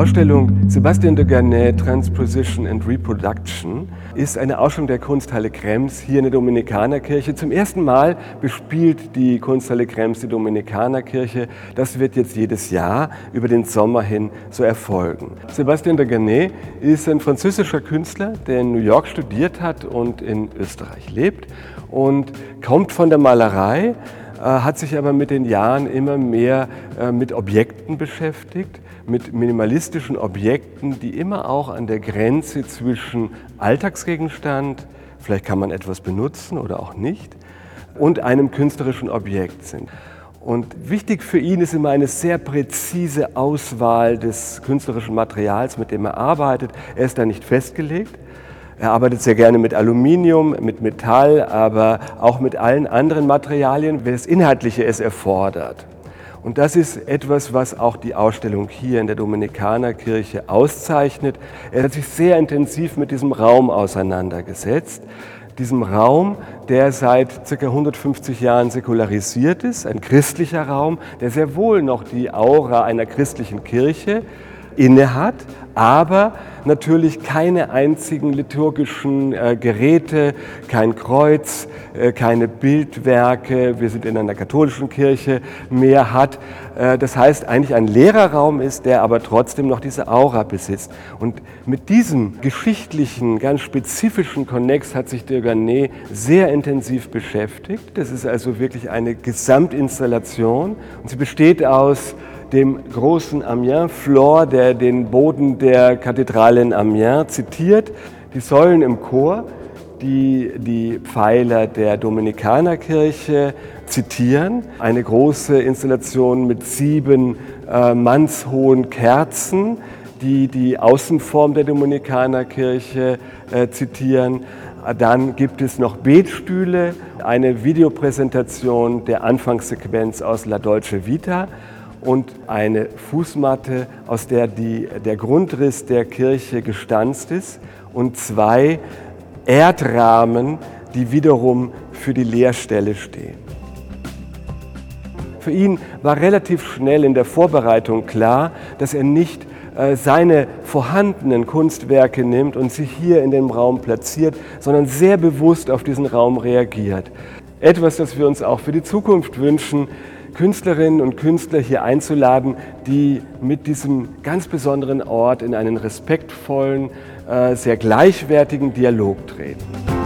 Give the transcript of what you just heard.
Ausstellung Sebastian de Garnet Transposition and Reproduction ist eine Ausstellung der Kunsthalle Krems hier in der Dominikanerkirche. Zum ersten Mal bespielt die Kunsthalle Krems die Dominikanerkirche. Das wird jetzt jedes Jahr über den Sommer hin so erfolgen. Sebastian de Garnet ist ein französischer Künstler, der in New York studiert hat und in Österreich lebt und kommt von der Malerei hat sich aber mit den Jahren immer mehr äh, mit Objekten beschäftigt, mit minimalistischen Objekten, die immer auch an der Grenze zwischen Alltagsgegenstand, vielleicht kann man etwas benutzen oder auch nicht, und einem künstlerischen Objekt sind. Und wichtig für ihn ist immer eine sehr präzise Auswahl des künstlerischen Materials, mit dem er arbeitet. Er ist da nicht festgelegt, er arbeitet sehr gerne mit Aluminium, mit Metall, aber auch mit allen anderen Materialien, wenn das Inhaltliche es erfordert. Und das ist etwas, was auch die Ausstellung hier in der Dominikanerkirche auszeichnet. Er hat sich sehr intensiv mit diesem Raum auseinandergesetzt. Diesem Raum, der seit ca. 150 Jahren säkularisiert ist, ein christlicher Raum, der sehr wohl noch die Aura einer christlichen Kirche innehat, aber natürlich keine einzigen liturgischen äh, Geräte, kein Kreuz, äh, keine Bildwerke, wir sind in einer katholischen Kirche, mehr hat. Äh, das heißt, eigentlich ein leerer Raum ist, der aber trotzdem noch diese Aura besitzt. Und mit diesem geschichtlichen, ganz spezifischen Konnex hat sich der Garnet sehr intensiv beschäftigt. Das ist also wirklich eine Gesamtinstallation und sie besteht aus dem großen Amiens-Flor, der den Boden der Kathedrale in Amiens zitiert, die Säulen im Chor, die die Pfeiler der Dominikanerkirche zitieren, eine große Installation mit sieben äh, mannshohen Kerzen, die die Außenform der Dominikanerkirche äh, zitieren. Dann gibt es noch Betstühle, eine Videopräsentation der Anfangssequenz aus La Dolce Vita und eine Fußmatte, aus der die, der Grundriss der Kirche gestanzt ist und zwei Erdrahmen, die wiederum für die Leerstelle stehen. Für ihn war relativ schnell in der Vorbereitung klar, dass er nicht äh, seine vorhandenen Kunstwerke nimmt und sie hier in dem Raum platziert, sondern sehr bewusst auf diesen Raum reagiert. Etwas, das wir uns auch für die Zukunft wünschen, Künstlerinnen und Künstler hier einzuladen, die mit diesem ganz besonderen Ort in einen respektvollen, äh, sehr gleichwertigen Dialog treten.